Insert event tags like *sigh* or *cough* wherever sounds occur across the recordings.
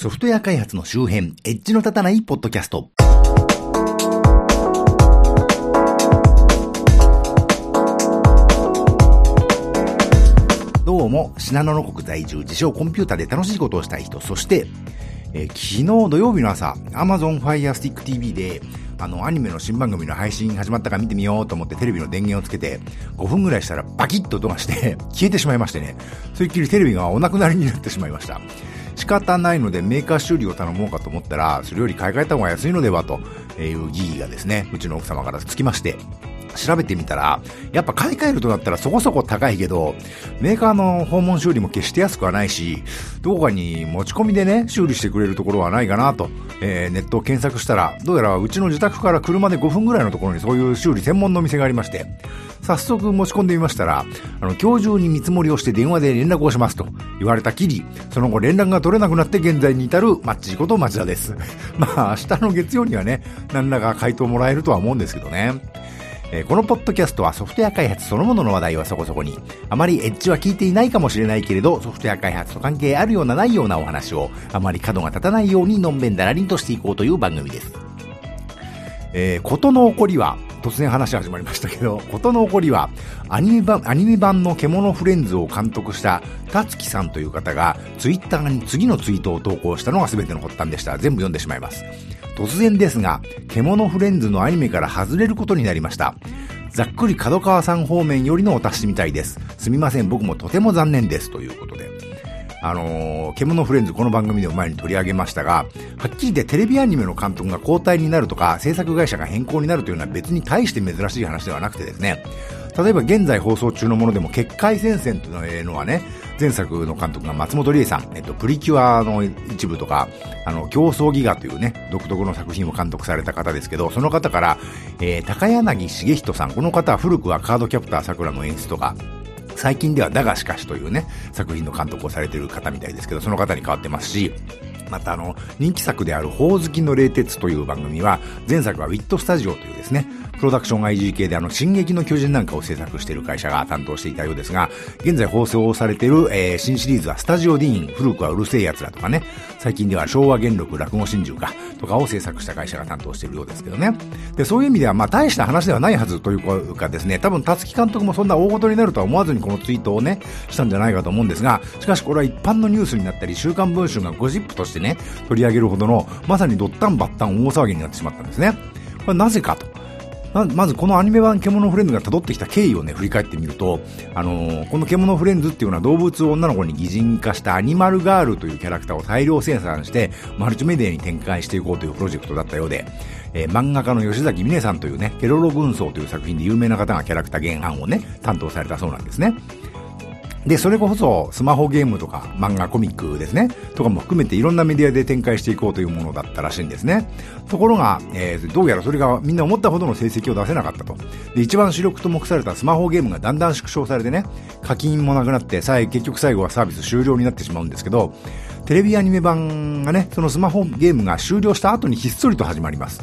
ソフトウェア開発の周辺、エッジの立たないポッドキャスト。どうも、信濃の国在住、自称コンピューターで楽しいことをしたい人、そして、えー昨日土曜日の朝、Amazon Fire Stick TV で、あの、アニメの新番組の配信始まったか見てみようと思ってテレビの電源をつけて、5分ぐらいしたらバキッと音がして、消えてしまいましてね、それっきりテレビがお亡くなりになってしまいました。仕方ないのでメーカー修理を頼もうかと思ったら、それより買い替えた方が安いのではという疑義がですね、うちの奥様からつきまして、調べてみたら、やっぱ買い替えるとなったらそこそこ高いけど、メーカーの訪問修理も決して安くはないし、どこかに持ち込みでね、修理してくれるところはないかなと、えーネットを検索したら、どうやらうちの自宅から車で5分ぐらいのところにそういう修理専門のお店がありまして、早速持ち込んでみましたら、あの、今日中に見積もりをして電話で連絡をしますと言われたきり、その後連絡が取れなくなって現在に至るマッチこと町田です。*laughs* まあ、明日の月曜にはね、何らか回答もらえるとは思うんですけどね。えーこのポッドキャストはソフトウェア開発そのものの話題はそこそこに、あまりエッジは聞いていないかもしれないけれど、ソフトウェア開発と関係あるようなないようなお話を、あまり角が立たないようにのんべんだらりんとしていこうという番組です。えー、ことの起こりは、突然話始まりましたけど、*laughs* ことの起こりは、アニメ版、アニメ版の獣フレンズを監督した、たつきさんという方が、ツイッターに次のツイートを投稿したのが全ての発端でした。全部読んでしまいます。突然ですが、獣フレンズのアニメから外れることになりました。ざっくり角川さん方面よりのお達しみたいです。すみません、僕もとても残念です。ということで。あのー、獣フレンズこの番組でも前に取り上げましたが、はっきり言ってテレビアニメの監督が交代になるとか、制作会社が変更になるというのは別に大して珍しい話ではなくてですね、例えば現在放送中のものでも、結界戦線というのはね、前作の監督が松本理恵さん、えっと、プリキュアの一部とか、あの、競争ギガというね、独特の作品を監督された方ですけど、その方から、えー、高柳茂人さん、この方は古くはカードキャプター桜の演出とか、最近ではだがしかしというね、作品の監督をされてる方みたいですけど、その方に変わってますし、またあの、人気作である、ほおずきの冷徹という番組は、前作はウィットスタジオというですね、プロダクション IG 系であの、進撃の巨人なんかを制作している会社が担当していたようですが、現在放送されている、えー新シリーズはスタジオディーン、古くはうるせえ奴らとかね、最近では昭和元禄落語真珠か、とかを制作した会社が担当しているようですけどね。で、そういう意味では、まあ、大した話ではないはずというかですね、多分、辰木監督もそんな大事になるとは思わずにこのツイートをね、したんじゃないかと思うんですが、しかしこれは一般のニュースになったり、週刊文春がゴシップとしてね、取り上げるほどの、まさにドッタンバッタン大騒ぎになってしまったんですね。これなぜかと。ままずこのアニメ版獣フレンズが辿ってきた経緯をね、振り返ってみると、あのーこの獣フレンズっていうのは動物を女の子に擬人化したアニマルガールというキャラクターを大量生産して、マルチメディアに展開していこうというプロジェクトだったようで、えー漫画家の吉崎美音さんというね、ケロロ軍曹という作品で有名な方がキャラクター原案をね、担当されたそうなんですね。で、それこそスマホゲームとか漫画コミックですね、とかも含めていろんなメディアで展開していこうというものだったらしいんですね。ところが、えーどうやらそれがみんな思ったほどの成績を出せなかったと。で、一番主力と目されたスマホゲームがだんだん縮小されてね、課金もなくなって、さえ結局最後はサービス終了になってしまうんですけど、テレビアニメ版がね、そのスマホゲームが終了した後にひっそりと始まります。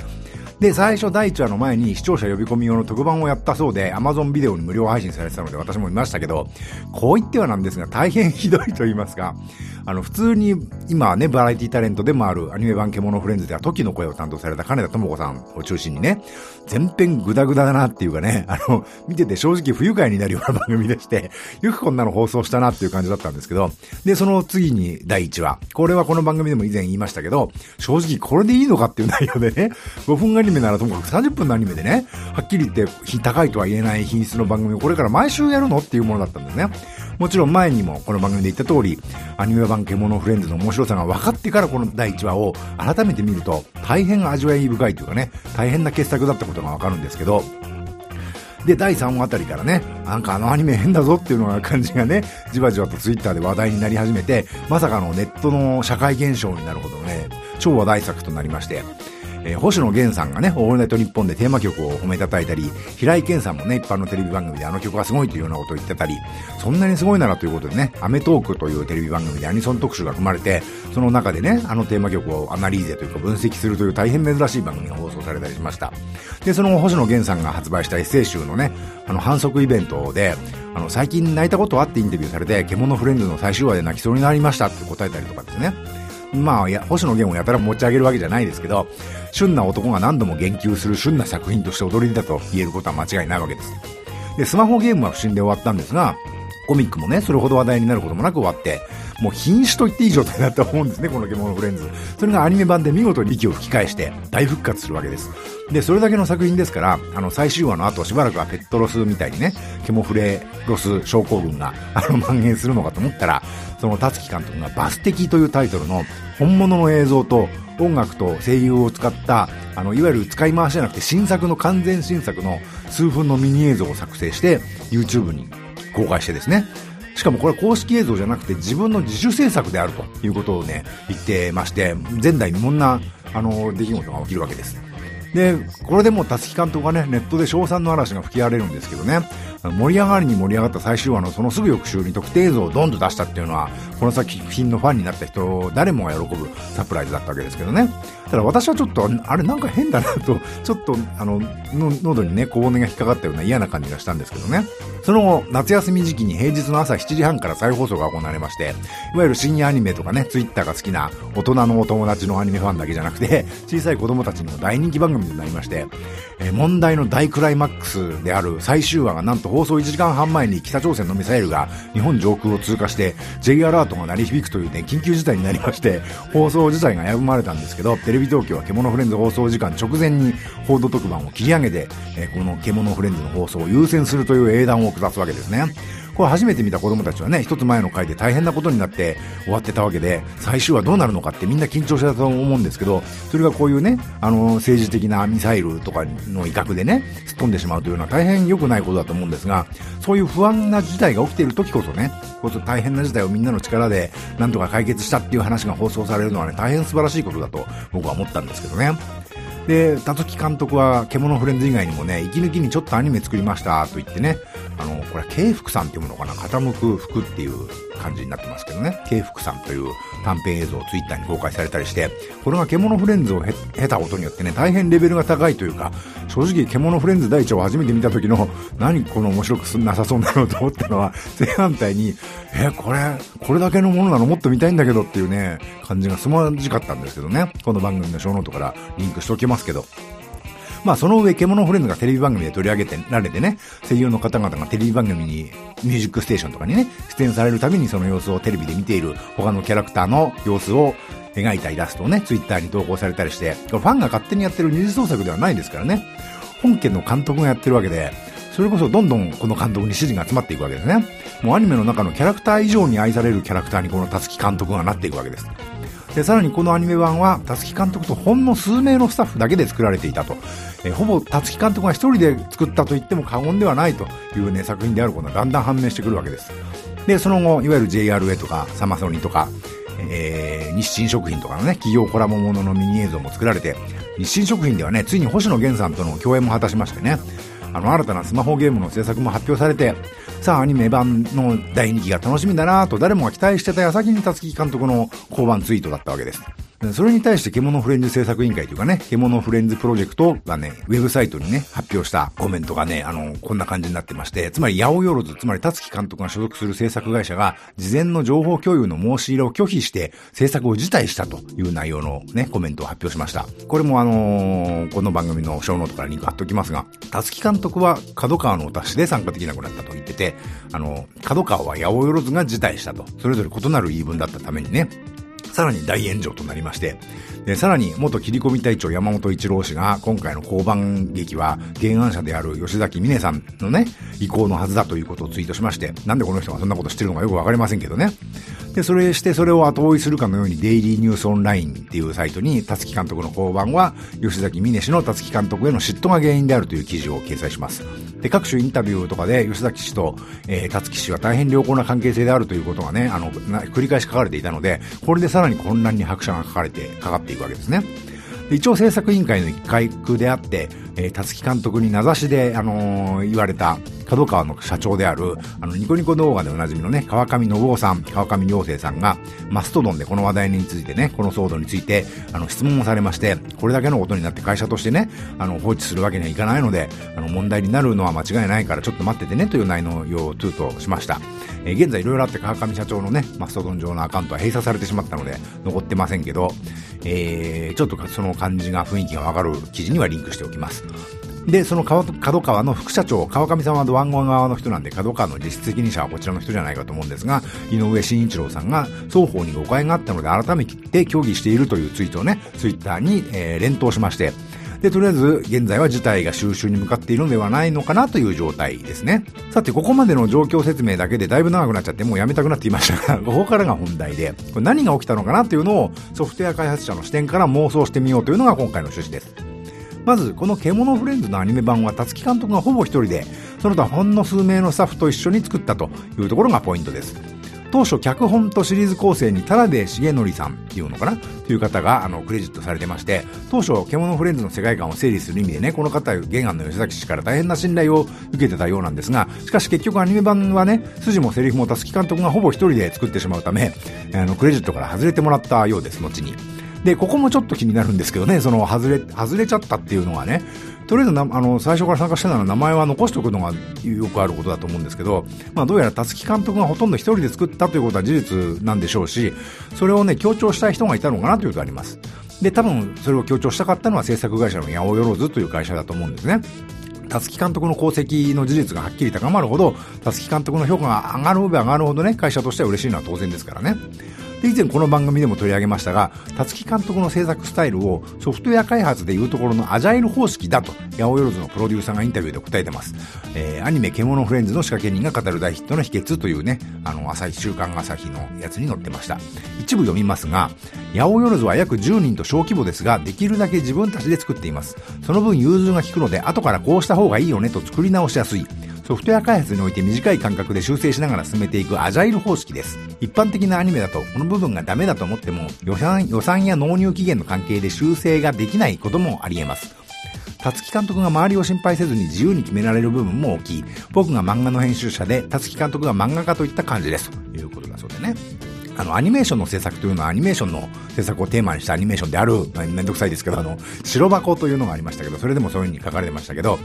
で、最初第1話の前に視聴者呼び込み用の特番をやったそうで、Amazon ビデオに無料配信されてたので私も見ましたけど、こう言ってはなんですが大変ひどいと言いますか、あの、普通に今ね、バラエティタレントでもあるアニメ版獣フレンズでは時の声を担当された金田智子さんを中心にね、全編グダグダだなっていうかね、あの、見てて正直不愉快になるような番組でして、よくこんなの放送したなっていう感じだったんですけど、で、その次に第1話。これはこの番組でも以前言いましたけど、正直これでいいのかっていう内容でね、5分アニメならともかく30分のアニメでね、はっきり言ってひ高いとは言えない品質の番組をこれから毎週やるのっていうものだったんですね。もちろん前にもこの番組で言った通り、アニメ版獣フレンズの面白さが分かってからこの第1話を改めて見ると、大変味わい深いというかね、大変な傑作だったことが分かるんですけど、で、第3話あたりからね、なんかあのアニメ変だぞっていうのが感じがね、じわじわとツイッターで話題になり始めて、まさかのネットの社会現象になるほどね、超話題作となりまして、えー星野源さんがね、オールナイトニッポンでテーマ曲を褒めたたいたり、平井堅さんもね、一般のテレビ番組であの曲がすごいというようなことを言ってたり、そんなにすごいならということでね、アメトークというテレビ番組でアニソン特集が組まれて、その中でね、あのテーマ曲をアナリーゼというか分析するという大変珍しい番組が放送されたりしました。で、その星野源さんが発売したエッセイ集のね、あの反則イベントで、あの、最近泣いたことあってインタビューされて、獣フレンズの最終話で泣きそうになりましたって答えたりとかですね。まあ、や星野源をやたら持ち上げるわけじゃないですけど、旬な男が何度も言及する旬な作品として踊りだと言えることは間違いないわけです。で、スマホゲームは不審で終わったんですが、コミックもね、それほど話題になることもなく終わって、もう瀕死と言っていい状態だと思うんですね、この獣フレンズ。それがアニメ版で見事に息を吹き返して大復活するわけです。で、それだけの作品ですから、あの、最終話の後しばらくはペットロスみたいにね、ケモフレロス症候群が、あの、蔓延するのかと思ったら、その達樹監督がバス的というタイトルの本物の映像と音楽と声優を使った、あの、いわゆる使い回しじゃなくて新作の完全新作の数分のミニ映像を作成して、YouTube に公開してですね、しかもこれ公式映像じゃなくて自分の自主制作であるということをね、言ってまして、前代未聞な、あの、出来事が起きるわけです。で、これでもう辰木監督がね、ネットで称賛の嵐が吹き荒れるんですけどね、盛り上がりに盛り上がった最終話のそのすぐ翌週に特定映像をドンと出したっていうのは、この作品のファンになった人、誰もが喜ぶサプライズだったわけですけどね。ただ私はちょっと、あれなんか変だなと、ちょっと、あの、喉にね、小骨が引っかかったような嫌な感じがしたんですけどね。その後、夏休み時期に平日の朝7時半から再放送が行われまして、いわゆる深夜アニメとかね、ツイッターが好きな大人のお友達のアニメファンだけじゃなくて、小さい子供たちにも大人気番組になりまして、え、問題の大クライマックスである最終話がなんと放送1時間半前に北朝鮮のミサイルが日本上空を通過して J アラートが鳴り響くというね、緊急事態になりまして、放送自体が危ぶまれたんですけど、テレビ東京は獣フレンズ放送時間直前に報道特番を切り上げて、えー、この獣フレンズの放送を優先するという英断を下すわけですね。これ初めて見た子供たちはね、一つ前の回で大変なことになって終わってたわけで、最終はどうなるのかってみんな緊張してたと思うんですけど、それがこういうね、あの、政治的なミサイルとかの威嚇でね、すっ飛んでしまうというのは大変良くないことだと思うんですが、そういう不安な事態が起きている時こそね、こそ大変な事態をみんなの力でなんとか解決したっていう話が放送されるのはね、大変素晴らしいことだと僕は思ったんですけどね。で、辰木監督は獣フレンズ以外にもね、息抜きにちょっとアニメ作りましたと言ってね、あの、これは慶福さんっていうものかな、傾く服っていう感じになってますけどね、慶福さんという短編映像をツイッターに公開されたりして、これがけものフレンズを経たことによってね、大変レベルが高いというか、正直けものフレンズ第一話を初めて見た時の、何この面白くすんなさそうなのと思ったのは、正反対に、え、これ、これだけのものなの？もっと見たいんだけどっていうね、感じがすさまじかったんですけどね、この番組のショーノートからリンクしておきます。けど、まあその上、けものフレンズがテレビ番組で取り上げてられてね、声優の方々がテレビ番組に、ミュージックステーションとかにね、出演されるたびにその様子をテレビで見ている他のキャラクターの様子を描いたイラストをね、ツイッターに投稿されたりして、ファンが勝手にやってる二次創作ではないですからね、本家の監督がやってるわけで、それこそどんどんこの監督に指示が集まっていくわけですね。もうアニメの中のキャラクター以上に愛されるキャラクターにこのたつき監督がなっていくわけです。で、さらにこのアニメ版は、たつき監督とほんの数名のスタッフだけで作られていたと。えほぼ、たつき監督が一人で作ったと言っても過言ではないというね、作品であることがだんだん判明してくるわけです。で、その後、いわゆる JRA とか、サマソニとか、えー、日清食品とかのね、企業コラボもののミニ映像も作られて、日清食品ではね、ついに星野源さんとの共演も果たしましてね、あの、新たなスマホゲームの制作も発表されて、さあ、アニメ版の第2期が楽しみだなと誰もが期待してた矢先に辰木監督の交番ツイートだったわけです。それに対して獣フレンズ制作委員会というかね、獣フレンズプロジェクトがね、ウェブサイトにね、発表したコメントがね、あの、こんな感じになってまして、つまり、八百万つまり、達樹監督が所属する制作会社が、事前の情報共有の申し入れを拒否して、制作を辞退したという内容のね、コメントを発表しました。これもあのー、この番組のショーノートからリンク貼っておきますが、たつき監督は角川のお達しで参加できなくなったとて、あの、角川は八百万が辞退したと。それぞれ異なる言い分だったためにね、さらに大炎上となりまして、で、さらに元切り込み隊長山本一郎氏が今回の降板劇は原案者である吉崎観音さんのね、意向のはずだということをツイートしまして、なんでこの人がそんなこと知ってるのかよくわかりませんけどね。で、それしてそれを後追いするかのようにデイリーニュースオンラインっていうサイトに、たつき監督の降板は吉崎美音氏の辰木監督への嫉妬が原因であるという記事を掲載します。で、各種インタビューとかで吉崎氏と、えー、辰木氏は大変良好な関係性であるということがね、あの、繰り返し書かれていたので、これでさらに混乱に拍車がかかれて、かかっていくわけですね。一応制作委員会の一回区であって、えー、辰木監督に名指しで、あのー、言われた、角川の社長である、あの、ニコニコ動画でおなじみのね、川上信夫さん、川上良生さんが、マストドンでこの話題についてね、この騒動について、あの、質問をされまして、これだけのことになって会社としてね、あの、放置するわけにはいかないので、あの、問題になるのは間違いないからちょっと待っててね、という内容をツートしました。えー、現在いろいろあって川上社長のね、マストドン上のアカウントは閉鎖されてしまったので、残ってませんけど、えー、ちょっとその感じが、雰囲気がわかる記事にはリンクしておきます。で、その角川の副社長、川上さんはドワンゴ側の人なんで、角川の実質責任者はこちらの人じゃないかと思うんですが、井上慎一郎さんが双方に誤解があったので改めて協議しているというツイートをね、ツイッターに、えー、連投しまして、で、とりあえず、現在は事態が収集に向かっているのではないのかなという状態ですね。さて、ここまでの状況説明だけでだいぶ長くなっちゃって、もうやめたくなっていましたが、*laughs* ここからが本題で、これ何が起きたのかなというのをソフトウェア開発者の視点から妄想してみようというのが今回の趣旨です。まず、この獣フレンズのアニメ版は、辰木監督がほぼ一人で、その他ほんの数名のスタッフと一緒に作ったというところがポイントです。当初脚本とシリーズ構成に田辺重則さんっていうのかな？という方があのクレジットされてまして当初獣フレンズの世界観を整理する意味でねこの方原案の吉崎氏から大変な信頼を受けてたようなんですがしかし結局アニメ版はね筋もセリフもたすき監督がほぼ一人で作ってしまうためあのクレジットから外れてもらったようです後にでここもちょっと気になるんですけどねその外れ外れちゃったっていうのはねとりあえずなあの最初から参加してたら名前は残しておくのがよくあることだと思うんですけど、まあ、どうやら辰木監督がほとんど一人で作ったということは事実なんでしょうしそれをね強調したい人がいたのかなということありますで多分それを強調したかったのは制作会社の八百万という会社だと思うんですね辰木監督の功績の事実がはっきり高まるほど、辰木監督の評価が上がる上がるほどね、会社としては嬉しいのは当然ですからね。で以前この番組でも取り上げましたが辰木監督の制作スタイルをソフトウェア開発でいうところのアジャイル方式だと八百万のプロデューサーがインタビューで答えてます、えー、アニメ「獣フレンズ」の仕掛け人が語る大ヒットの秘訣というねあの朝日週刊朝日のやつに載ってました。一部読みますが八百万は約10人と小規模ですができるだけ自分たちで作っています。その分融通が利くので後からこうした方がいいよねと作り直しやすい。ソフトウェア開発において短い間隔で修正しながら進めていくアジャイル方式です。一般的なアニメだと、この部分がダメだと思っても、予算、予算や納入期限の関係で修正ができないこともあり得ます。辰木監督が周りを心配せずに自由に決められる部分も大きい。僕が漫画の編集者で、辰木監督が漫画家といった感じです。ということだそうでね。あの、アニメーションの制作というのはアニメーションの制作をテーマにしたアニメーションである、めんどくさいですけど、あの、白箱というのがありましたけど、それでもそういう風に書かれてましたけど、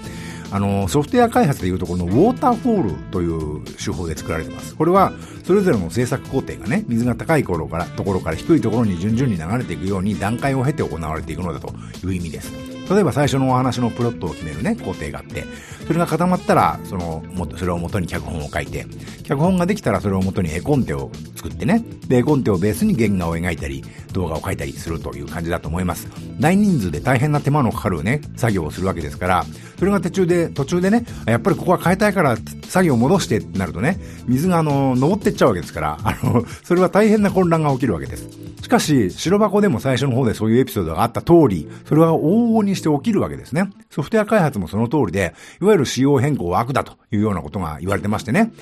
あの、ソフトウェア開発でいうところのウォーターフォールという手法で作られてます。これは、それぞれの制作工程がね、水が高い頃から、ところから低いところに順々に流れていくように段階を経て行われていくのだという意味です。例えば最初のお話のプロットを決めるね、工程があって、それが固まったら、その、もそれを元に脚本を書いて、脚本ができたらそれを元に絵コンテを作ってね、で、絵コンテをベースに原画を描いたり、動画を描いたりするという感じだと思います。大人数で大変な手間のかかるね、作業をするわけですから、それが途中で、途中でね、やっぱりここは変えたいから作業を戻してってなるとね、水があの、登ってっちゃうわけですから、あの、それは大変な混乱が起きるわけです。しかし、白箱でも最初の方でそういうエピソードがあった通り、それは往々にして起きるわけですね。ソフトウェア開発もその通りで、いわゆる仕様変更は悪だというようなことが言われてましてね。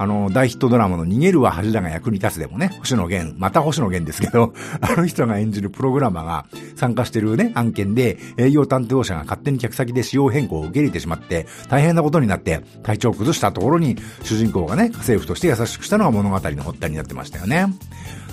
あの、大ヒットドラマの逃げるは恥だが役に立つでもね、星野源、また星野源ですけど、*laughs* あの人が演じるプログラマーが参加してるね、案件で、営業担当者が勝手に客先で仕様変更を受け入れてしまって、大変なことになって、体調を崩したところに、主人公がね、家政婦として優しくしたのが物語の発端になってましたよね。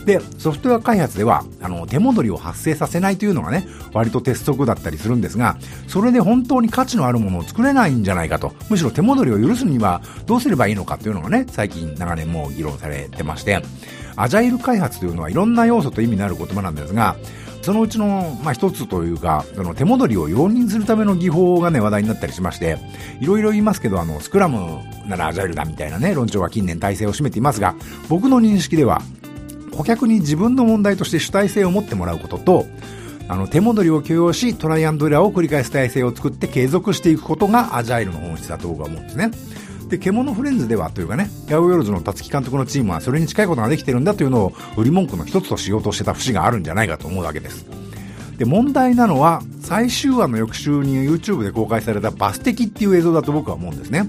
で、ソフトウェア開発では、あの、手戻りを発生させないというのがね、割と鉄則だったりするんですが、それで本当に価値のあるものを作れないんじゃないかと、むしろ手戻りを許すにはどうすればいいのかというのがね、最近長年もう議論されてまして、アジャイル開発というのはいろんな要素と意味のある言葉なんですが、そのうちの、まあ、一つというか、その手戻りを容認するための技法がね、話題になったりしまして、いろいろ言いますけど、あの、スクラムならアジャイルだみたいなね、論調が近年体制を占めていますが、僕の認識では、顧客に自分の問題として主体性を持ってもらうことと、あの、手戻りを許容し、トライアンドエラーを繰り返す体制を作って継続していくことがアジャイルの本質だと僕は思うんですね。で、獣フレンズではというかね、ヤオヨルズの辰木監督のチームはそれに近いことができてるんだというのを売り文句の一つとしようとしてた節があるんじゃないかと思うわけです。で、問題なのは、最終話の翌週に YouTube で公開されたバス的っていう映像だと僕は思うんですね。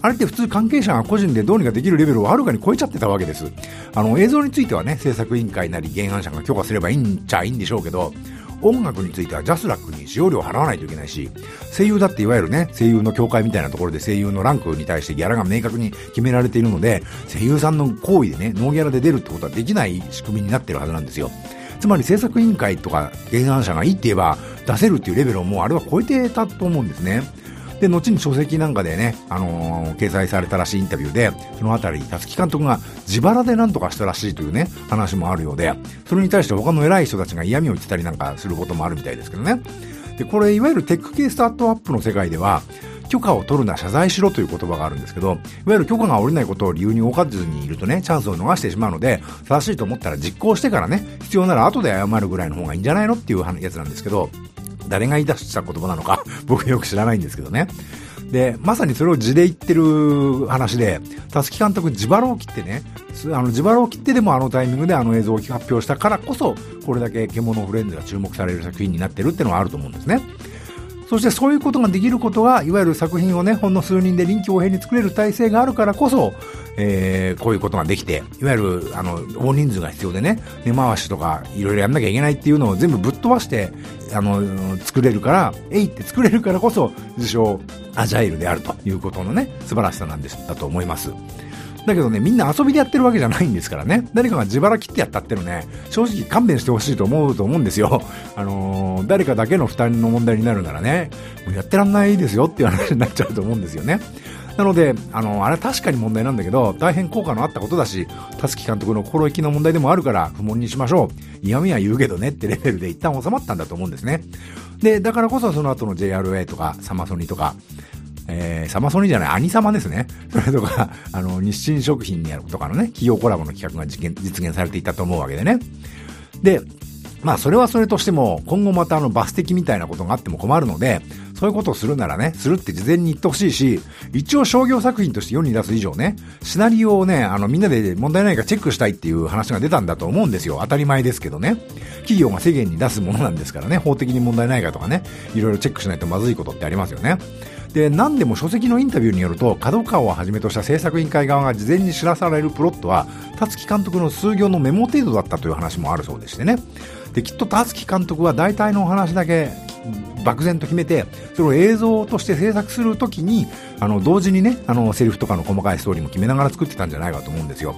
あれって普通関係者が個人でどうにかできるレベルをはるかに超えちゃってたわけです。あの、映像についてはね、制作委員会なり原案者が許可すればいいんちゃいいんでしょうけど、音楽についてはジャスラックに使用料を払わないといけないし、声優だっていわゆるね、声優の協会みたいなところで声優のランクに対してギャラが明確に決められているので、声優さんの行為でね、ノーギャラで出るってことはできない仕組みになってるはずなんですよ。つまり制作委員会とか原案者がいいって言えば出せるっていうレベルをもうあれは超えてたと思うんですね。で、後に書籍なんかでね、あのー、掲載されたらしいインタビューで、そのあたり、たつき監督が自腹で何とかしたらしいというね、話もあるようで、それに対して他の偉い人たちが嫌味を言ってたりなんかすることもあるみたいですけどね。で、これ、いわゆるテック系スタートアップの世界では、許可を取るな、謝罪しろという言葉があるんですけど、いわゆる許可が下りないことを理由に動かずにいるとね、チャンスを逃してしまうので、正しいと思ったら実行してからね、必要なら後で謝るぐらいの方がいいんじゃないのっていうやつなんですけど、誰が言い出した言葉なのか *laughs* 僕よく知らないんですけどね。で、まさにそれを字で言ってる話で、たすき監督自腹を切ってね、あの自腹を切ってでもあのタイミングであの映像を発表したからこそ、これだけ獣フレンズが注目される作品になってるってのはあると思うんですね。そしてそういうことができることが、いわゆる作品をね、ほんの数人で臨機応変に作れる体制があるからこそ、えー、こういうことができて、いわゆる、あの、大人数が必要でね、根回しとか、いろいろやんなきゃいけないっていうのを全部ぶっ飛ばして、あの、作れるから、えいって作れるからこそ、自称、アジャイルであるということのね、素晴らしさなんです、だと思います。だけどね、みんな遊びでやってるわけじゃないんですからね。誰かが自腹切ってやったってのね、正直勘弁してほしいと思うと思うんですよ。あのー、誰かだけの負担の問題になるならね、もうやってらんないですよっていう話になっちゃうと思うんですよね。なので、あの、あれ確かに問題なんだけど、大変効果のあったことだし、たすき監督の心意気の問題でもあるから不問にしましょう。嫌味は言うけどねってレベルで一旦収まったんだと思うんですね。で、だからこそその後の JRA とかサマソニとか、えー、サマソニじゃない、アニサマですね。*laughs* それとか、あの、日清食品にやるとかのね、企業コラボの企画が実現実現されていたと思うわけでね。で、まあそれはそれとしても、今後またあのバス的みたいなことがあっても困るので、そういうことをするならね、するって事前に言ってほしいし、一応商業作品として世に出す以上ね、シナリオをね、あのみんなで問題ないかチェックしたいっていう話が出たんだと思うんですよ。当たり前ですけどね。企業が世間に出すものなんですからね、法的に問題ないかとかね、いろいろチェックしないとまずいことってありますよね。で、何でも書籍のインタビューによると、角川をはじめとした制作委員会側が事前に知らされるプロットは、辰木監督の数行のメモ程度だったという話もあるそうでしてね。で、きっと辰木監督は大体のお話だけ漠然と決めて、それを映像として制作するときに、あの、同時にね、あの、セリフとかの細かいストーリーも決めながら作ってたんじゃないかと思うんですよ。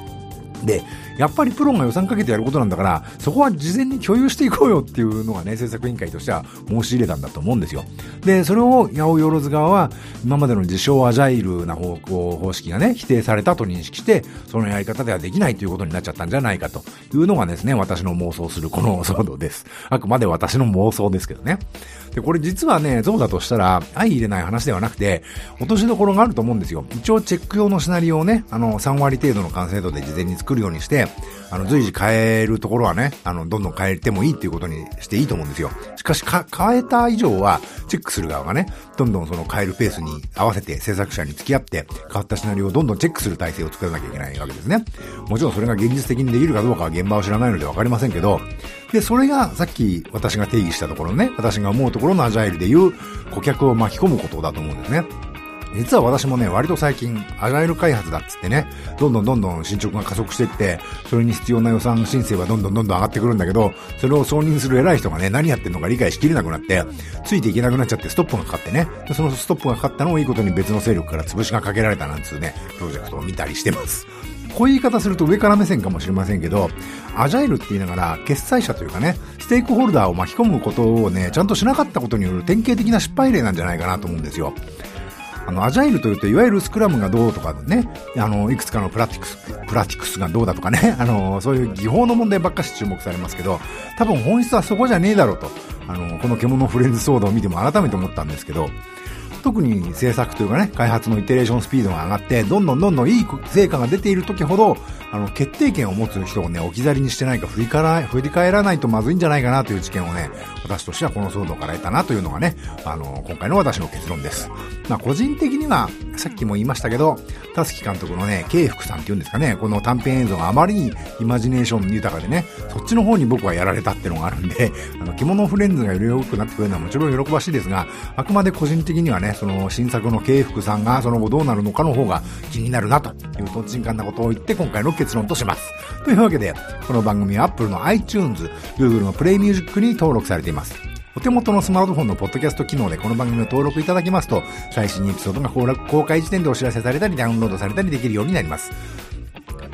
で、やっぱりプロが予算かけてやることなんだから、そこは事前に共有していこうよっていうのがね、制作委員会としては申し入れたんだと思うんですよ。で、それを八百万側は、今までの自称アジャイルな方向、方式がね、否定されたと認識して、そのやり方ではできないということになっちゃったんじゃないかというのがですね、私の妄想するこの騒動です。あくまで私の妄想ですけどね。で、これ実はね、そうだとしたら、相入れない話ではなくて、落としどころがあると思うんですよ。一応チェック用のシナリオをね、あの、3割程度の完成度で事前に作作るようにして、あの、随時変えるところはね、あの、どんどん変えてもいいっていうことにしていいと思うんですよ。しかし、か、変えた以上は、チェックする側がね、どんどんその変えるペースに合わせて制作者に付き合って、変わったシナリオをどんどんチェックする体制を作らなきゃいけないわけですね。もちろんそれが現実的にできるかどうかは現場を知らないのでわかりませんけど、で、それがさっき私が定義したところね、私が思うところのアジャイルでいう顧客を巻き込むことだと思うんですね。実は私もね、割と最近、アジャイル開発だっつってね、どんどんどんどん進捗が加速していって、それに必要な予算申請はどんどんどんどん上がってくるんだけど、それを承認する偉い人がね、何やってんのか理解しきれなくなって、ついていけなくなっちゃってストップがかかってね、でそのストップがかかったのをいいことに別の勢力から潰しがかけられたなんつうね、プロジェクトを見たりしてます。こういう言い方すると上から目線かもしれませんけど、アジャイルって言いながら、決済者というかね、ステークホルダーを巻き込むことをね、ちゃんとしなかったことによる典型的な失敗例なんじゃないかなと思うんですよ。あの、アジャイルというと、いわゆるスクラムがどうとかね、あの、いくつかのプラティクス、プラティクスがどうだとかね、*laughs* あの、そういう技法の問題ばっかし注目されますけど、多分本質はそこじゃねえだろうと、あの、この獣フレンズ騒動を見ても改めて思ったんですけど、特に制作というかね、開発のイテレーションスピードが上がって、どんどんどんどんいい成果が出ている時ほど、あの、決定権を持つ人をね、置き去りにしてないか振り返ら振り返らないとまずいんじゃないかなという知見をね、私としてはこの騒動から得たなというのがね、あの、今回の私の結論です。まあ、個人的には、さっきも言いましたけど、たすき監督のね、慶福さんっていうんですかね、この短編映像があまりにイマジネーション豊かでね、そっちの方に僕はやられたってのがあるんで、あの、着物フレンズがより良くなってくれるのはもちろん喜ばしいですが、あくまで個人的にはね、その新作の慶福さんがその後どうなるのかの方が気になるなというとんちんかんなことを言って今回の結論とします。というわけで、この番組は Apple の iTunes、Google の Play Music に登録されています。お手元のスマートフォンのポッドキャスト機能でこの番組を登録いただきますと、最新エピソードが公開時点でお知らせされたり、ダウンロードされたりできるようになります。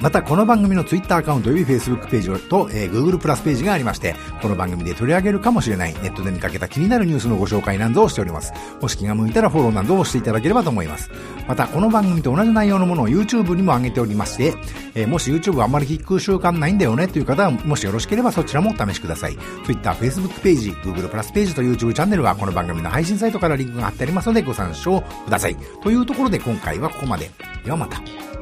またこの番組の Twitter アカウントより Facebook ページと、えー、Google プラスページがありまして、この番組で取り上げるかもしれないネットで見かけた気になるニュースのご紹介などをしております。もし気が向いたらフォローなどをしていただければと思います。またこの番組と同じ内容のものを YouTube にも上げておりまして、えー、もし YouTube あんまり聞く習慣ないんだよねという方は、もしよろしければそちらもお試しください。Twitter、Facebook ページ、Google プラスページと YouTube チャンネルはこの番組の配信サイトからリンクが貼ってありますのでご参照ください。というところで今回はここまで。ではまた。